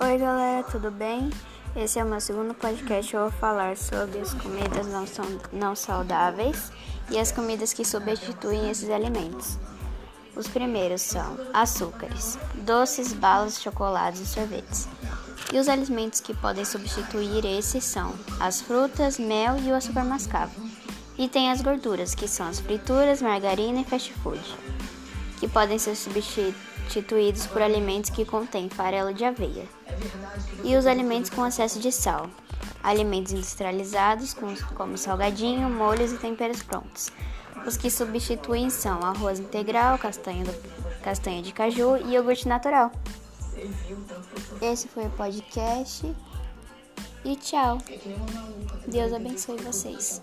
Oi galera, tudo bem? Esse é o meu segundo podcast. Eu vou falar sobre as comidas não, são, não saudáveis e as comidas que substituem esses alimentos. Os primeiros são açúcares, doces, balas, chocolates e sorvetes. E os alimentos que podem substituir esses são as frutas, mel e o açúcar mascavo. E tem as gorduras, que são as frituras, margarina e fast food, que podem ser substituídos por alimentos que contêm farelo de aveia. E os alimentos com excesso de sal, alimentos industrializados, como salgadinho, molhos e temperos prontos. Os que substituem são arroz integral, castanha, do, castanha de caju e iogurte natural. Esse foi o podcast e tchau. Deus abençoe vocês.